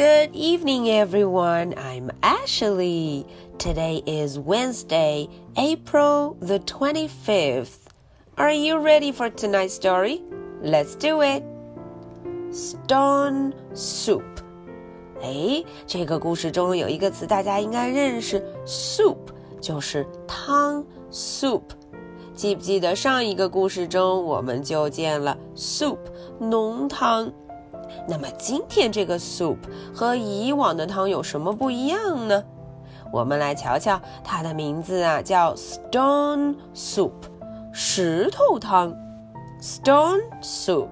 Good evening, everyone. I'm Ashley. Today is Wednesday, April the 25th. Are you ready for tonight's story? Let's do it. Stone soup. 哎，这个故事中有一个词大家应该认识，soup 就是汤，soup。记不记得上一个故事中我们就见了 soup 浓汤？ 那么今天这个 soup 和以往的汤有什么不一样呢？我们来瞧瞧，它的名字啊叫 stone soup，石头汤，stone soup。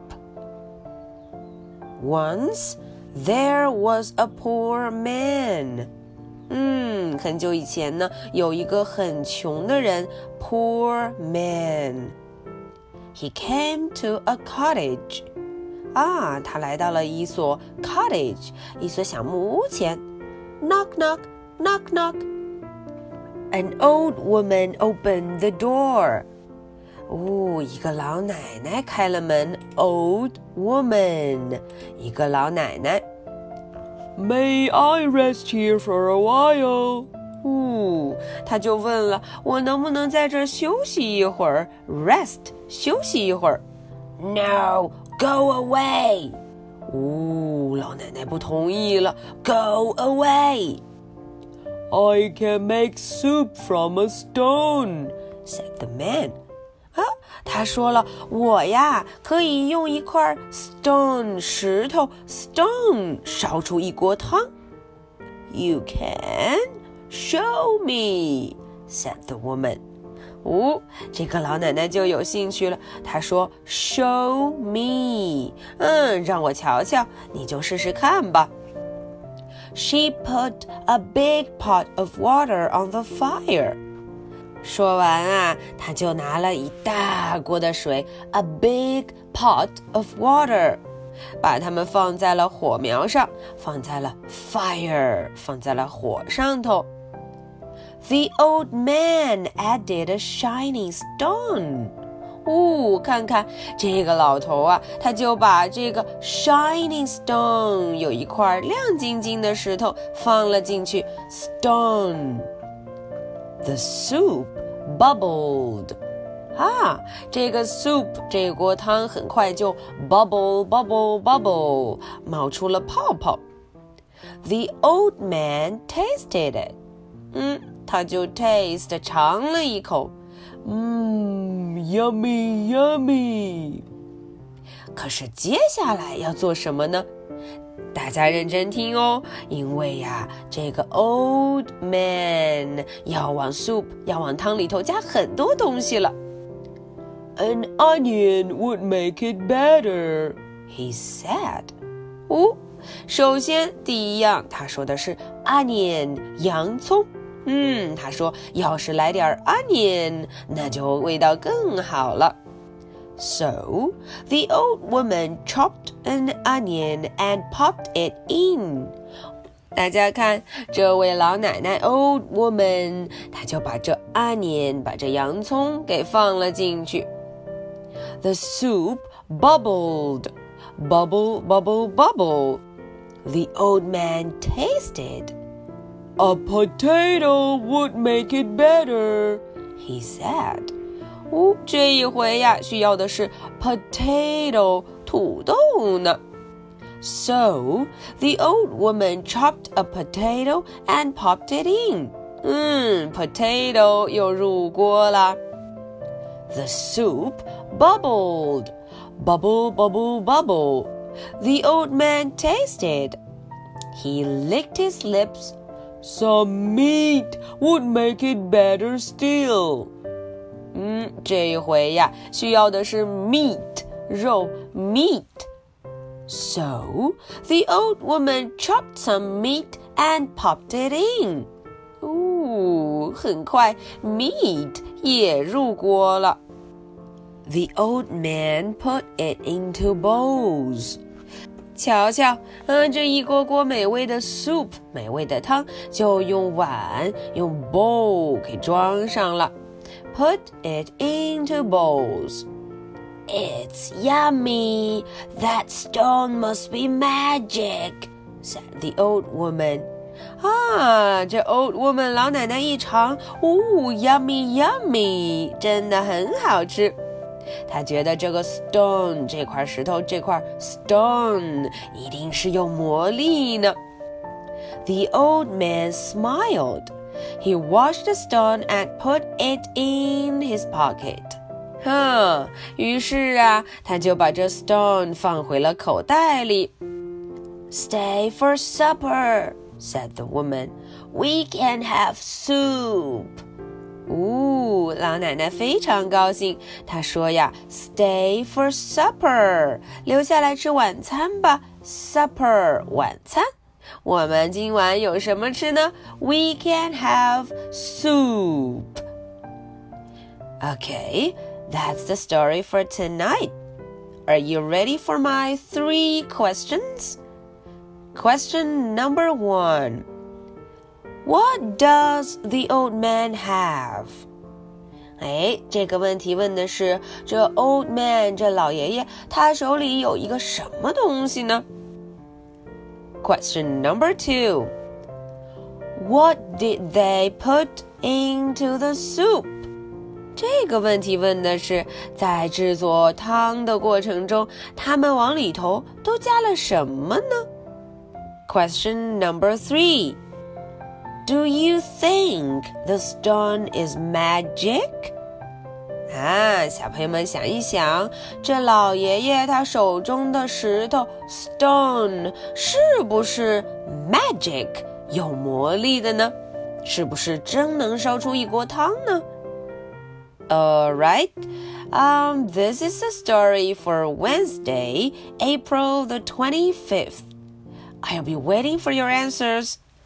Once there was a poor man。嗯，很久以前呢，有一个很穷的人，poor man。He came to a cottage。啊，他来到了一所 cottage，一所小木屋前。Knock knock knock knock。An old woman opened the door。哦，一个老奶奶开了门。Old woman，一个老奶奶。May I rest here for a while？哦，他就问了，我能不能在这儿休息一会儿？Rest，休息一会儿。No。Go away！哦，老奶奶不同意了。Go away! I can make soup from a stone," said the man. 啊，他说了，我呀可以用一块 stone 石头 stone 烧出一锅汤。You can show me," said the woman. 哦，这个老奶奶就有兴趣了。她说：“Show me，嗯，让我瞧瞧，你就试试看吧。” She put a big pot of water on the fire。说完啊，她就拿了一大锅的水，a big pot of water，把它们放在了火苗上，放在了 fire，放在了火上头。The old man added a shining stone. 哦，看看这个老头啊，他就把这个 shining stone 有一块亮晶晶的石头放了进去。Stone. The soup bubbled. 啊，这个 soup 这锅汤很快就 bubble bubble bubble 冒出了泡泡。The old man tasted it. 嗯。 他就 taste 尝了一口，嗯，yummy yummy。可是接下来要做什么呢？大家认真听哦，因为呀，这个 old man 要往 soup 要往汤里头加很多东西了。An onion would make it better, he said. 哦，首先第一样，他说的是 onion 洋葱。嗯，他说，要是来点 onion，那就味道更好了。So the old woman chopped an onion and popped it in。大家看，这位老奶奶 old woman，她就把这 onion，把这洋葱给放了进去。The soup bubbled, bubble, bubble, bubble. The old man tasted. A potato would make it better, he said. 哦，这一回呀，需要的是 potato 土豆呢。So the old woman chopped a potato and popped it in. 嗯，potato 又入锅了。The soup bubbled, bubble, bubble, bubble. The old man tasted. He licked his lips some meat would make it better still. 嗯，这一回呀，需要的是 meat 肉 meat。So the old woman chopped some meat and popped it in. 哦，很快 meat 也入锅了。The old man put it into bowls. 瞧瞧， 嗯，这一锅锅美味的 soup，美味的汤，就用碗用 bowl 给装上了。Put it into bowls. It's yummy. That stone must be magic, said the old woman. 啊，这 old woman 老奶奶一尝，哦，yummy yummy，真的很好吃。 她觉得这个 stone 这块石头这块 stone 一定是有魔力呢。The old man smiled. He washed the stone and put it in his pocket. 哼，于是啊，他就把这 stone 放回了口袋里。Stay for supper, said the woman. We can have soup. 呜，老奶奶非常高兴。她说呀：“Stay for supper，留下来吃晚餐吧。Supper，晚餐。我们今晚有什么吃呢？We can have soup. Okay, that's the story for tonight. Are you ready for my three questions? Question number one What does the old man have? 哎，这个问题问的是这 old man 这老爷爷他手里有一个什么东西呢？Question number two. What did they put into the soup? 这个问题问的是在制作汤的过程中，他们往里头都加了什么呢？Question number three. Do you think the stone is magic? 啊，小朋友们想一想，这老爷爷他手中的石头 stone 是不是 magic 有魔力的呢？是不是真能烧出一锅汤呢？All right, um, this is the story for Wednesday, April the twenty-fifth. I'll be waiting for your answers.